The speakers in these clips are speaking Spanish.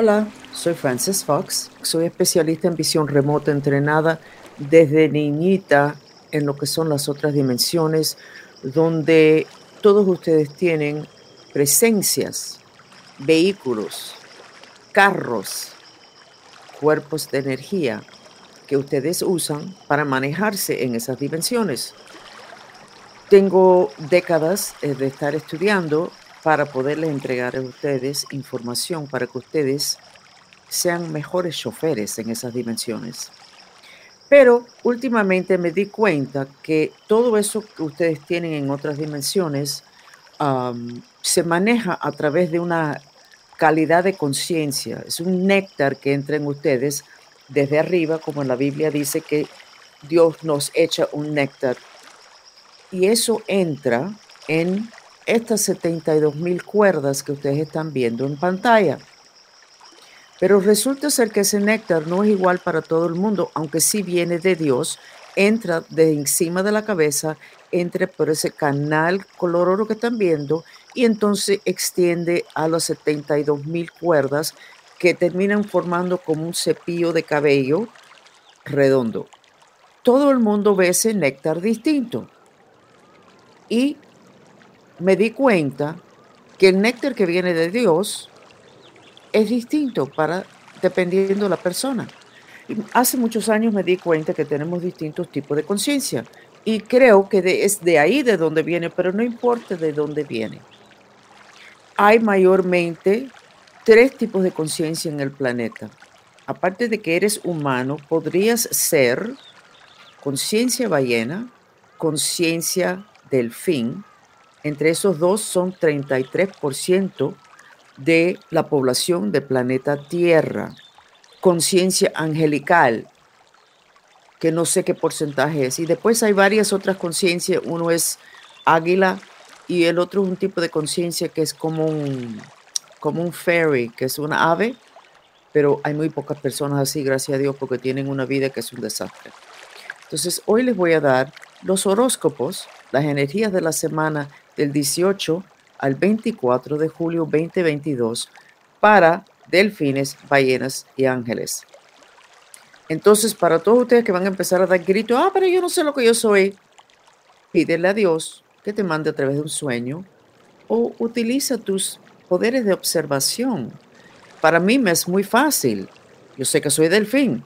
Hola, soy Frances Fox, soy especialista en visión remota entrenada desde niñita en lo que son las otras dimensiones, donde todos ustedes tienen presencias, vehículos, carros, cuerpos de energía que ustedes usan para manejarse en esas dimensiones. Tengo décadas eh, de estar estudiando para poderles entregar a ustedes información para que ustedes sean mejores choferes en esas dimensiones. Pero últimamente me di cuenta que todo eso que ustedes tienen en otras dimensiones se maneja a través de una calidad de conciencia. Es un néctar que entra en ustedes desde arriba, como en la Biblia dice que Dios nos echa un néctar. Y eso entra en estas 72 mil cuerdas que ustedes están viendo en pantalla. Pero resulta ser que ese néctar no es igual para todo el mundo, aunque sí viene de Dios, entra de encima de la cabeza, entra por ese canal color oro que están viendo y entonces extiende a las 72 mil cuerdas que terminan formando como un cepillo de cabello redondo. Todo el mundo ve ese néctar distinto. Y me di cuenta que el néctar que viene de Dios es distinto para dependiendo de la persona. hace muchos años me di cuenta que tenemos distintos tipos de conciencia y creo que es de ahí de donde viene, pero no importa de dónde viene. Hay mayormente tres tipos de conciencia en el planeta. Aparte de que eres humano, podrías ser conciencia ballena, conciencia delfín. Entre esos dos son 33% de la población del planeta Tierra. Conciencia angelical, que no sé qué porcentaje es. Y después hay varias otras conciencias. Uno es águila y el otro es un tipo de conciencia que es como un, como un fairy, que es una ave, pero hay muy pocas personas así, gracias a Dios, porque tienen una vida que es un desastre. Entonces, hoy les voy a dar los horóscopos, las energías de la semana del 18 al 24 de julio 2022 para delfines, ballenas y ángeles. Entonces, para todos ustedes que van a empezar a dar gritos, ah, pero yo no sé lo que yo soy, pídele a Dios que te mande a través de un sueño o utiliza tus poderes de observación. Para mí me es muy fácil. Yo sé que soy delfín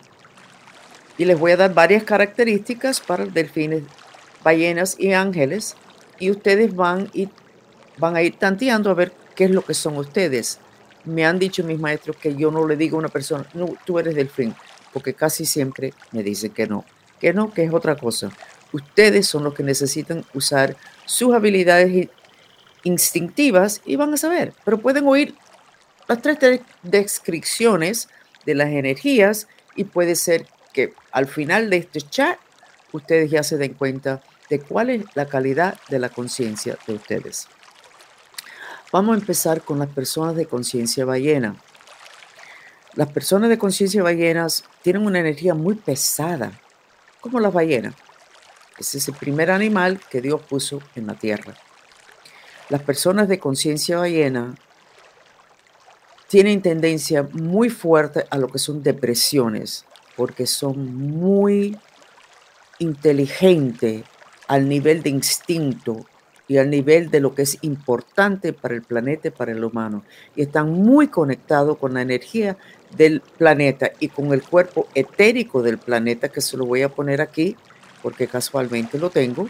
y les voy a dar varias características para delfines, ballenas y ángeles y ustedes van y van a ir tanteando a ver qué es lo que son ustedes. Me han dicho mis maestros que yo no le digo a una persona, no, tú eres delfín, porque casi siempre me dicen que no, que no, que es otra cosa. Ustedes son los que necesitan usar sus habilidades instintivas y van a saber, pero pueden oír las tres descripciones de las energías y puede ser que al final de este chat ustedes ya se den cuenta de cuál es la calidad de la conciencia de ustedes. Vamos a empezar con las personas de conciencia ballena. Las personas de conciencia ballenas tienen una energía muy pesada, como las ballenas. Ese es el primer animal que Dios puso en la tierra. Las personas de conciencia ballena tienen tendencia muy fuerte a lo que son depresiones, porque son muy inteligentes al nivel de instinto y al nivel de lo que es importante para el planeta para el humano. Y están muy conectados con la energía del planeta y con el cuerpo etérico del planeta, que se lo voy a poner aquí porque casualmente lo tengo.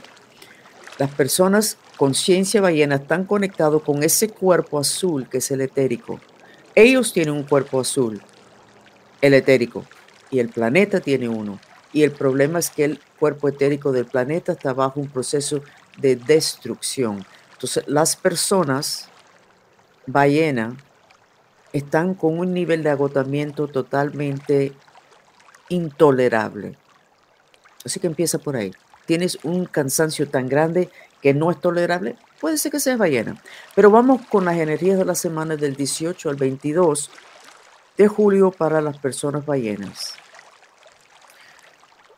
Las personas conciencia ballena están conectados con ese cuerpo azul que es el etérico. Ellos tienen un cuerpo azul, el etérico, y el planeta tiene uno. Y el problema es que el cuerpo etérico del planeta está bajo un proceso de destrucción. Entonces, las personas ballena están con un nivel de agotamiento totalmente intolerable. Así que empieza por ahí. Tienes un cansancio tan grande que no es tolerable, puede ser que seas ballena. Pero vamos con las energías de la semana del 18 al 22 de julio para las personas ballenas.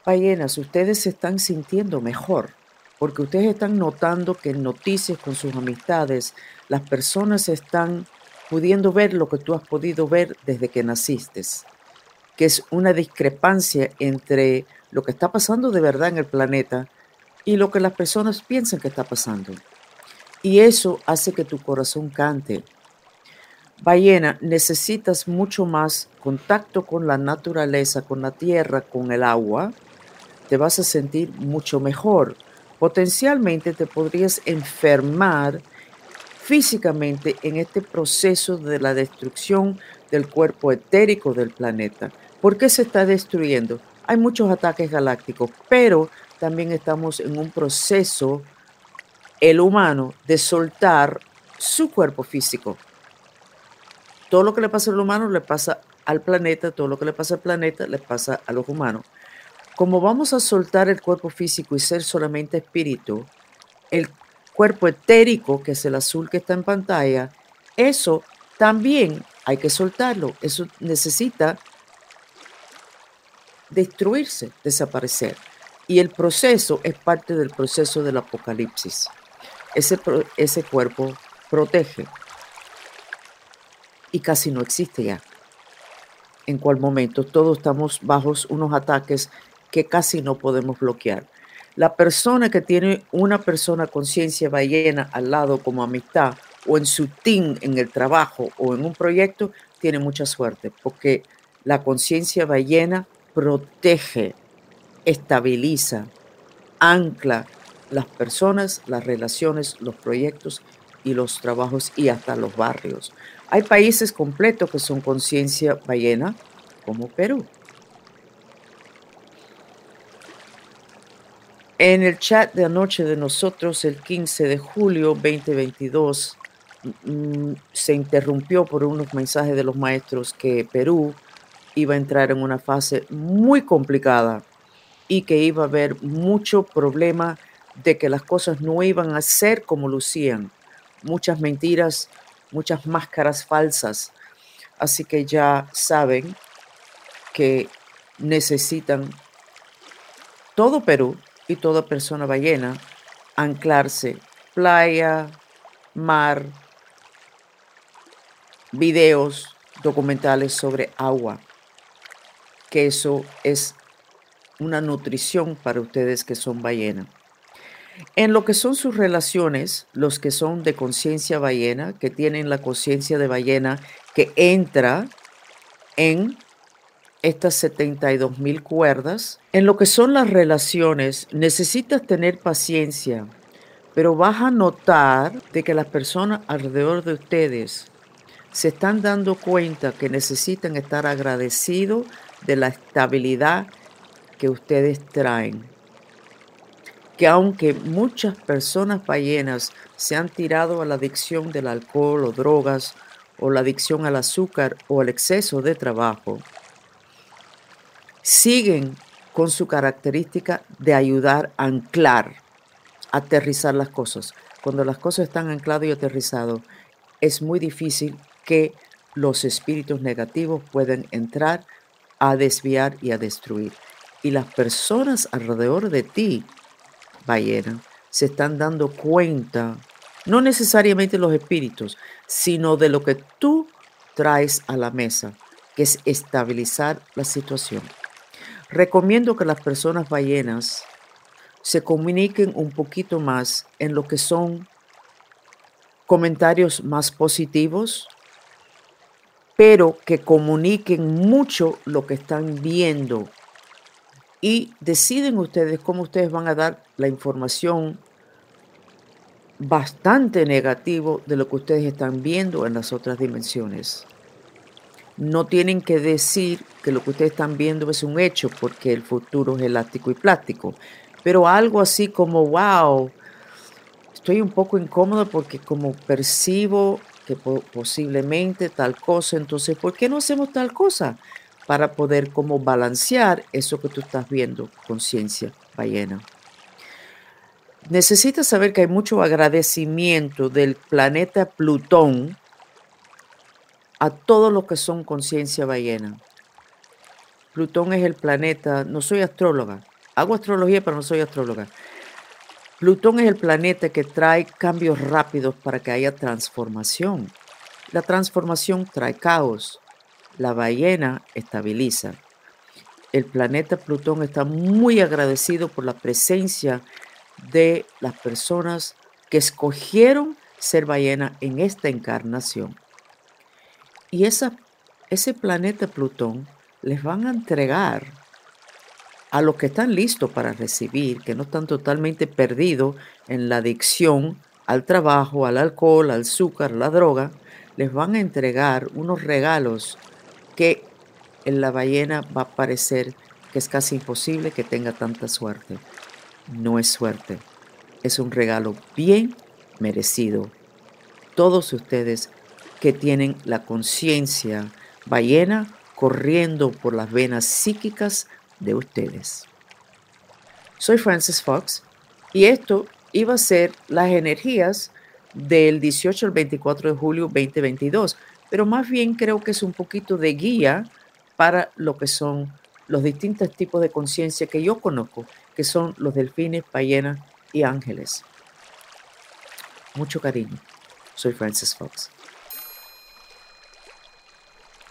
Ballenas, ustedes se están sintiendo mejor porque ustedes están notando que en noticias con sus amistades las personas están pudiendo ver lo que tú has podido ver desde que naciste, que es una discrepancia entre lo que está pasando de verdad en el planeta y lo que las personas piensan que está pasando. Y eso hace que tu corazón cante. Ballena, necesitas mucho más contacto con la naturaleza, con la tierra, con el agua. Te vas a sentir mucho mejor. Potencialmente te podrías enfermar físicamente en este proceso de la destrucción del cuerpo etérico del planeta. ¿Por qué se está destruyendo? Hay muchos ataques galácticos, pero también estamos en un proceso, el humano, de soltar su cuerpo físico. Todo lo que le pasa al humano le pasa al planeta, todo lo que le pasa al planeta le pasa a los humanos. Como vamos a soltar el cuerpo físico y ser solamente espíritu, el cuerpo etérico, que es el azul que está en pantalla, eso también hay que soltarlo. Eso necesita destruirse, desaparecer. Y el proceso es parte del proceso del apocalipsis. Ese, ese cuerpo protege y casi no existe ya. En cual momento todos estamos bajo unos ataques que casi no podemos bloquear. La persona que tiene una persona conciencia ballena al lado como amistad o en su team, en el trabajo o en un proyecto, tiene mucha suerte porque la conciencia ballena protege, estabiliza, ancla las personas, las relaciones, los proyectos y los trabajos y hasta los barrios. Hay países completos que son conciencia ballena, como Perú. En el chat de anoche de nosotros, el 15 de julio 2022, mm, se interrumpió por unos mensajes de los maestros que Perú iba a entrar en una fase muy complicada y que iba a haber mucho problema de que las cosas no iban a ser como lucían. Muchas mentiras, muchas máscaras falsas. Así que ya saben que necesitan todo Perú y toda persona ballena anclarse playa, mar, videos documentales sobre agua, que eso es una nutrición para ustedes que son ballena. En lo que son sus relaciones, los que son de conciencia ballena, que tienen la conciencia de ballena que entra en estas 72 mil cuerdas. En lo que son las relaciones, necesitas tener paciencia, pero vas a notar de que las personas alrededor de ustedes se están dando cuenta que necesitan estar agradecidos de la estabilidad que ustedes traen. Que aunque muchas personas ballenas se han tirado a la adicción del alcohol o drogas, o la adicción al azúcar o el exceso de trabajo, siguen con su característica de ayudar a anclar, aterrizar las cosas. Cuando las cosas están ancladas y aterrizadas, es muy difícil que los espíritus negativos puedan entrar a desviar y a destruir. Y las personas alrededor de ti, ballena, se están dando cuenta, no necesariamente los espíritus, sino de lo que tú traes a la mesa, que es estabilizar la situación. Recomiendo que las personas ballenas se comuniquen un poquito más en lo que son comentarios más positivos, pero que comuniquen mucho lo que están viendo. Y deciden ustedes cómo ustedes van a dar la información bastante negativo de lo que ustedes están viendo en las otras dimensiones no tienen que decir que lo que ustedes están viendo es un hecho porque el futuro es elástico y plástico, pero algo así como, wow, estoy un poco incómodo porque como percibo que posiblemente tal cosa, entonces, ¿por qué no hacemos tal cosa? Para poder como balancear eso que tú estás viendo, conciencia ballena. Necesitas saber que hay mucho agradecimiento del planeta Plutón, a todo lo que son conciencia ballena. Plutón es el planeta, no soy astróloga, hago astrología pero no soy astróloga. Plutón es el planeta que trae cambios rápidos para que haya transformación. La transformación trae caos. La ballena estabiliza. El planeta Plutón está muy agradecido por la presencia de las personas que escogieron ser ballena en esta encarnación. Y ese planeta Plutón les van a entregar a los que están listos para recibir, que no están totalmente perdidos en la adicción al trabajo, al alcohol, al azúcar, la droga, les van a entregar unos regalos que en la ballena va a parecer que es casi imposible que tenga tanta suerte. No es suerte, es un regalo bien merecido. Todos ustedes que tienen la conciencia ballena corriendo por las venas psíquicas de ustedes. Soy Francis Fox y esto iba a ser las energías del 18 al 24 de julio 2022, pero más bien creo que es un poquito de guía para lo que son los distintos tipos de conciencia que yo conozco, que son los delfines, ballenas y ángeles. Mucho cariño. Soy Francis Fox.